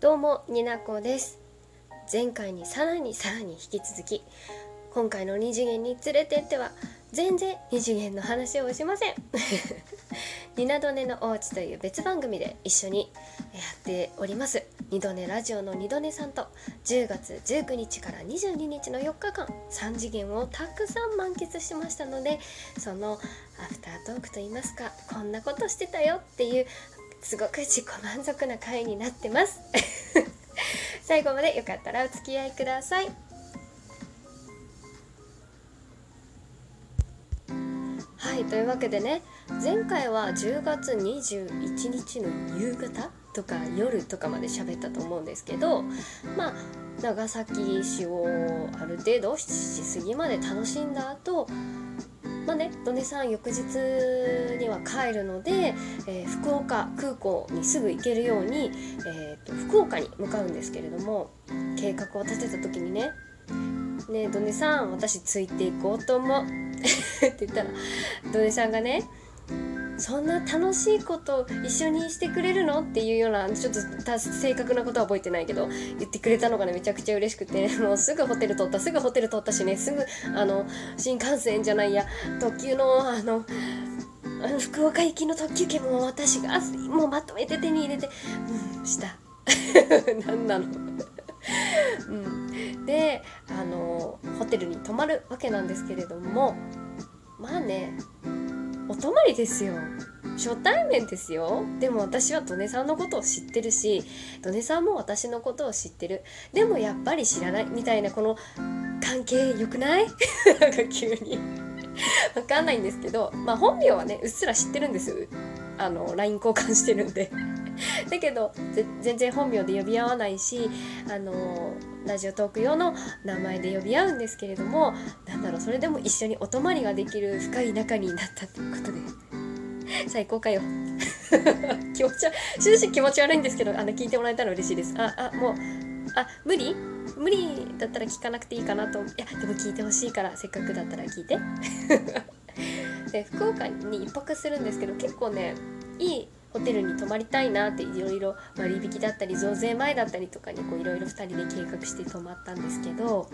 どうもになこです。前回にさらにさらに引き続き今回の二次元に連れてっては全然二次元の話をしません。ニナドネのおうちという別番組で一緒にやっております。二度寝ラジオの二度寝さんと10月19日から22日の4日間3次元をたくさん満喫しましたのでそのアフタートークといいますかこんなことしてたよっていうすごく自己満足な回になってます。最後までよかったらお付き合いください。はいというわけでね前回は10月21日の夕方とか夜とかまで喋ったと思うんですけどまあ長崎市をある程度7時過ぎまで楽しんだ後まあね、ドネさん翌日には帰るので、えー、福岡空港にすぐ行けるように、えーと、福岡に向かうんですけれども計画を立てた時にね「ねえドネさん私ついていこうと思う」って言ったらドネさんがねそんな楽しいこと一緒にしてくれるの？っていうようなちょっと正確なことは覚えてないけど言ってくれたのがねめちゃくちゃ嬉しくて、もうすぐホテル取ったすぐホテル取ったしねすぐあの新幹線じゃないや特急のあの福岡行きの特急券も私がもうまとめて手に入れてうんした。何なの？うん、であのホテルに泊まるわけなんですけれどもまあねお泊まりですよ。初対面ですよ。でも私はドネさんのことを知ってるしドネさんも私のことを知ってる。でもやっぱり知らない。みたいなこの関係良くない？なんか急に。わかんないんですけどまあ本名はねうっすら知ってるんです。あの LINE 交換してるんで。だけど全然本名で呼び合わないしあのラジオトーク用の名前で呼び合うんですけれどもなんだろうそれでも一緒にお泊まりができる深い仲になったということで。最高かよ。気持ち終始気持ち悪いんですけどあの聞いてもらえたら嬉しいです。ああもうあ無理？無理だったら聞かなくていいかなと。いやでも聞いてほしいからせっかくだったら聞いて。で福岡に1泊するんですけど結構ねいいホテルに泊まりたいなっていろいろ割引だったり増税前だったりとかにいろいろ2人で計画して泊まったんですけど、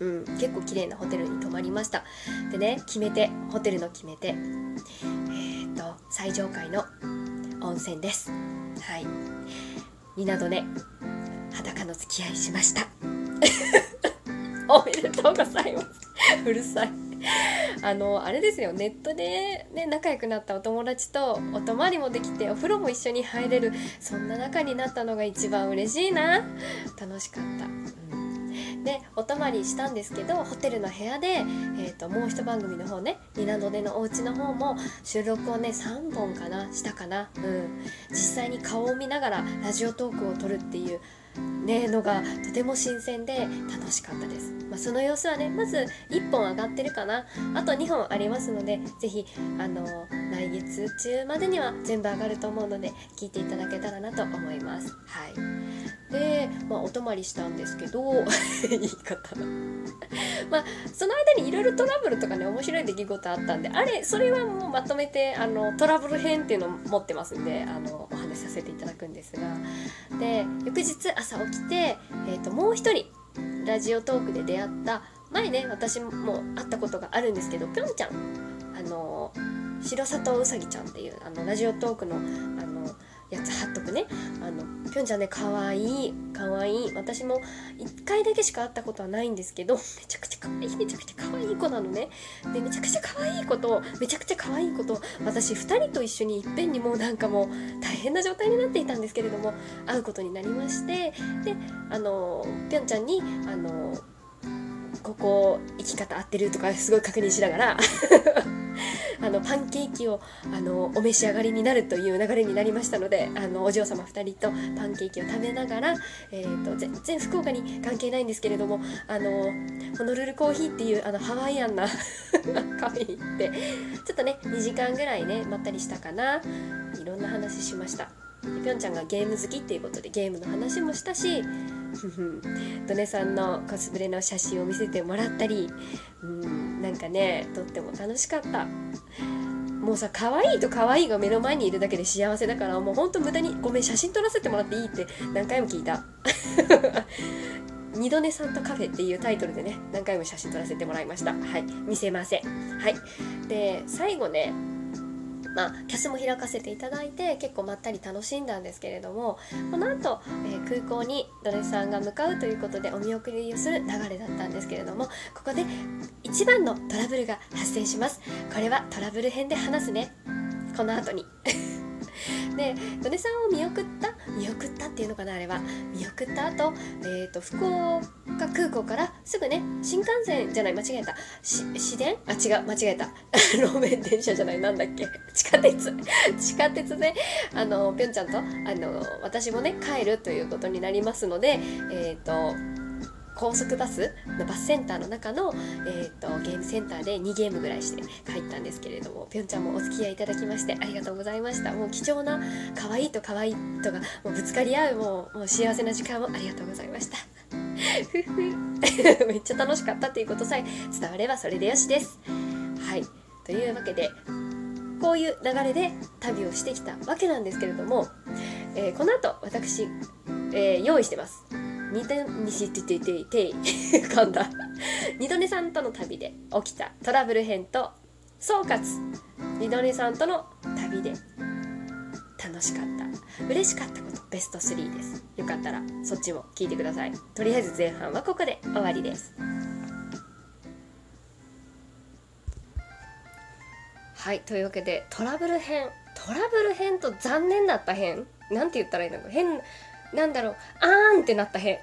うん、結構綺麗なホテルに泊まりました。でね決めてホテルの決め手。えー、っと最上階の温泉です。はい。港ね裸の付き合いしました。おめでとうございます。うるさい。あのあれですよ。ネットで、ね、仲良くなったお友達とお泊まりもできてお風呂も一緒に入れるそんな仲になったのが一番嬉しいな。楽しかった。でお泊まりしたんですけどホテルの部屋で、えーと、もう一番組の方ね「ニナドネのお家の方も収録をね3本かなしたかな、うん、実際に顔を見ながらラジオトークを撮るっていうねのがとても新鮮で楽しかったです、まあ、その様子はねまず1本上がってるかな。あと2本ありますので是非あの来月中までには全部上がると思うので聞いていただけたらなと思います。はい。で、まあ、お泊まりしたんですけど 言い方 まあその間にいろいろトラブルとかね面白い出来事あったんであれそれはもうまとめてあのトラブル編っていうのを持ってますんであのお話しさせていただくんですが。で翌日朝起きて、えーと、もう一人ラジオトークで出会った前ね私も会ったことがあるんですけどぴょんちゃんあの白里うさぎちゃんっていうあのラジオトークのあのやつ貼っとくね。あのぴょんちゃんねかわいいかわい。い私も1回だけしか会ったことはないんですけどめちゃくちゃかわいいめちゃくちゃかわいい子なのね。でめちゃくちゃかわいい子とめちゃくちゃかわいい子と私2人と一緒にいっぺんにもうなんかもう大変な状態になっていたんですけれども会うことになりましてであのぴょんちゃんにあのここ生き方合ってるとかすごい確認しながらあのパンケーキをあのお召し上がりになるという流れになりましたのであのお嬢様2人とパンケーキを食べながら、えーと、全然福岡に関係ないんですけれどもあのホノルルコーヒーっていうあのハワイアンな カフェに行ってちょっとね2時間ぐらいねまったりしたかな。いろんな話しました。ぴょんちゃんがゲーム好きっていうことでゲームの話もしたしドネさんのコスプレの写真を見せてもらったりうんなんかねとっても楽しかった。もうさ可愛いと可愛いが目の前にいるだけで幸せだからもうほんと無駄にごめん写真撮らせてもらっていいって何回も聞いた。二度寝さんとカフェっていうタイトルでね何回も写真撮らせてもらいました。はい。見せません。はい。で最後ねまあ、キャスも開かせていただいて結構まったり楽しんだんですけれどもこの後、えー、空港にドレスさんが向かうということでお見送りをする流れだったんですけれどもここで一番のトラブルが発生します。これはトラブル編で話すね。この後に。でドネさんを見送った見送ったっていうのかなあれは。見送った後、えーと、福岡空港からすぐね新幹線じゃない間違えた。市電？あ違う間違えた。路面電車じゃないなんだっけ。地下鉄。地下鉄であのぴょんちゃんとあの私もね帰るということになりますのでえっ、ー、と高速バスのバスセンターの中の、えーと、ゲームセンターで2ゲームぐらいして帰ったんですけれどもぴょんちゃんもお付き合いいただきましてありがとうございました。もう貴重な可愛いと可愛いとがもうぶつかり合うもうもう幸せな時間をありがとうございました。めっちゃ楽しかったっていうことさえ伝わればそれでよしです。はい。というわけでこういう流れで旅をしてきたわけなんですけれども、えー、この後私、えー、用意してます。二度にしてててて噛んだ二度寝さんとの旅で起きたトラブル編と総括。二度寝さんとの旅で。楽しかった。嬉しかったことベスト3です。よかったらそっちも聞いてください。とりあえず前半はここで終わりです。はいというわけでトラブル編。トラブル編と残念だった編。なんて言ったらいいの？か変なんだろう。あーんってなった編。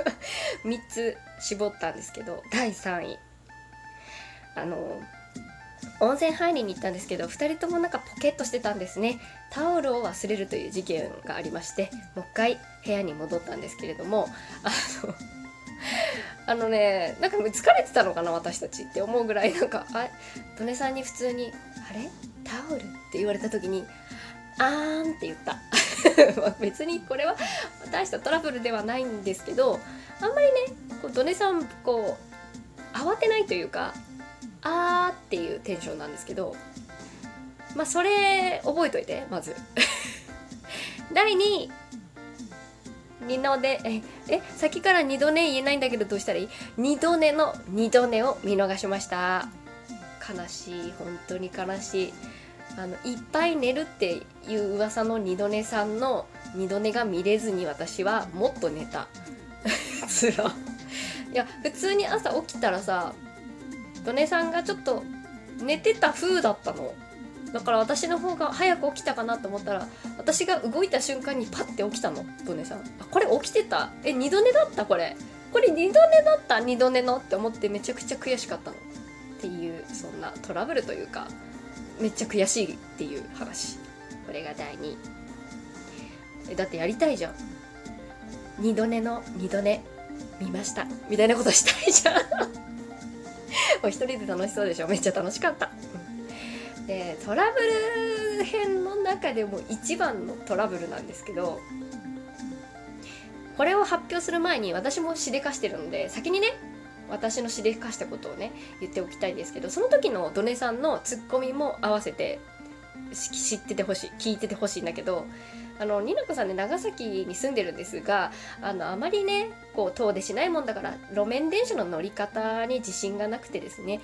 3つ絞ったんですけど第3位。あの温泉入りに行ったんですけど2人ともなんかポケットしてたんですねタオルを忘れるという事件がありましてもう一回部屋に戻ったんですけれどもあの あのねなんか疲れてたのかな私たちって思うぐらいなんかあドネさんに普通に「あれ？タオル?」って言われた時に「あーん」って言った 別にこれは大したトラブルではないんですけどあんまりねこうドネさんこう慌てないというかあーっていうテンションなんですけどまあそれ覚えといてまず。第2位二度寝。ええ先から二度寝言えないんだけどどうしたらいい？二度寝の二度寝を見逃しました。悲しい。本当に悲しい。あのいっぱい寝るっていう噂の二度寝さんの二度寝が見れずに私はもっと寝た。つら。いや普通に朝起きたらさドネさんがちょっと寝てた風だったの。だから私の方が早く起きたかなと思ったら私が動いた瞬間にパッて起きたのドネさん。あこれ起きてた？え二度寝だった？これ。これ二度寝だった？二度寝の？って思ってめちゃくちゃ悔しかったの。っていうそんなトラブルというかめっちゃ悔しいっていう話。これが第2位だってやりたいじゃん。二度寝の？二度寝。見ました。みたいなことしたいじゃん。お一人で楽しそうでしょ？めっちゃ楽しかった、でトラブル編の中でも一番のトラブルなんですけどこれを発表する前に私もしでかしてるので先にね私のしでかしたことをね言っておきたいんですけどその時のドネさんのツッコミも合わせて知っててほしい聞いててほしいんだけどあのニナコさんね長崎に住んでるんですがあのあまりねこう遠出しないもんだから路面電車の乗り方に自信がなくてですね、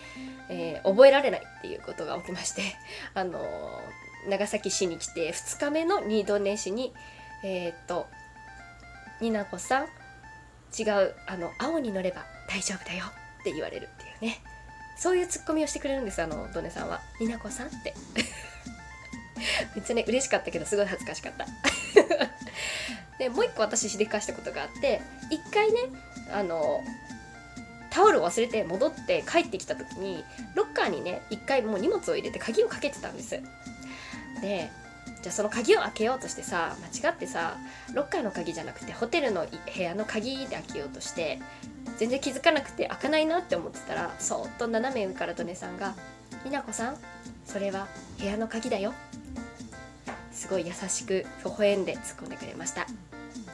えー、覚えられないっていうことが起きまして あの長崎市に来て2日目の二度寝しにえー、っとニナコさん違うあの青に乗れば大丈夫だよって言われるっていうね。そういうツッコミをしてくれるんですあのドネさんは「になこさん」って。めっちゃね嬉しかったけどすごい恥ずかしかった。でもう一個私しでかしたことがあって一回ねあのタオルを忘れて戻って帰ってきた時にロッカーにね一回もう荷物を入れて鍵をかけてたんです。でじゃあその鍵を開けようとしてさ間違ってさロッカーの鍵じゃなくてホテルの部屋の鍵で開けようとして全然気づかなくて開かないなって思ってたらそっと斜め上からドネさんが「美奈子さんそれは部屋の鍵だよ」すごい優しく微笑んで突っ込んでくれました。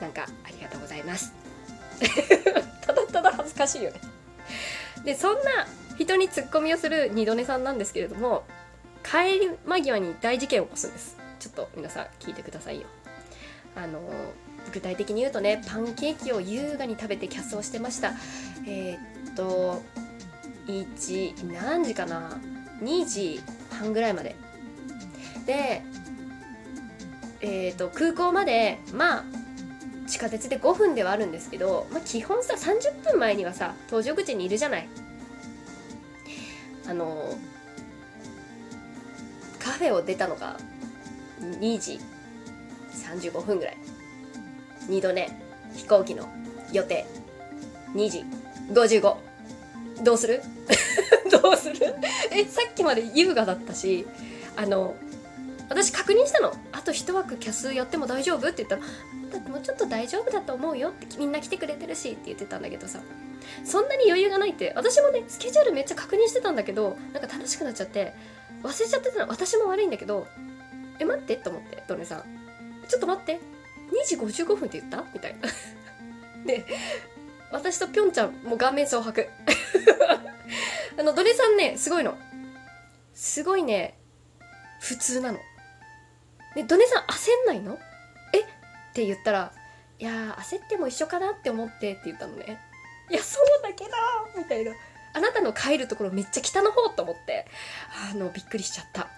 なんかありがとうございます。ただただ恥ずかしいよね。でそんな人にツッコミをする二度寝さんなんですけれども帰り間際に大事件を起こすんです。ちょっと皆さん聞いてくださいよ。あの具体的に言うとねパンケーキを優雅に食べてキャスをしてました。えー、っと1何時かな？2時半ぐらいまで。でえー、と空港までまあ地下鉄で5分ではあるんですけど、まあ、基本さ30分前にはさ搭乗口にいるじゃない。あのカフェを出たのが2時35分ぐらい。2度ね飛行機の予定。2時55どうする？どうする？えさっきまで優雅だったしあの私確認したの。と一枠キャスやっても大丈夫？って言ったらだってもうちょっと大丈夫だと思うよってみんな来てくれてるしって言ってたんだけどさそんなに余裕がないって私もねスケジュールめっちゃ確認してたんだけどなんか楽しくなっちゃって忘れちゃってたの私も悪いんだけどえ待ってと思ってドネさんちょっと待って2時55分って言った？みたいな。で私とぴょんちゃんもう顔面蒼白。あのドネさんねすごいの。すごいね普通なの。でドネさん焦んないのえ？って言ったらいや焦っても一緒かなって思ってって言ったのねいやそうだけどみたいなあなたの帰るところめっちゃ北の方と思って。あのびっくりしちゃった。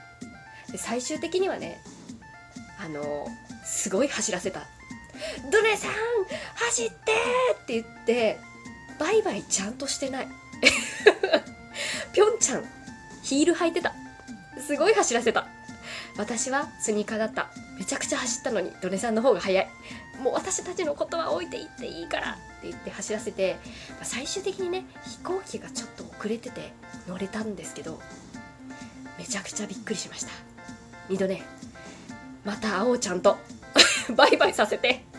で最終的にはねあのすごい走らせた「ドネさん走って!」って言ってバイバイちゃんとしてない。ぴょんちゃんヒール履いてた。すごい走らせた。私はスニーカーだった。めちゃくちゃ走ったのにドネさんの方が速い。もう私たちのことは置いていっていいからって言って走らせてま最終的にね飛行機がちょっと遅れてて乗れたんですけどめちゃくちゃびっくりしました。二度ねまた会おうちゃんと バイバイさせて。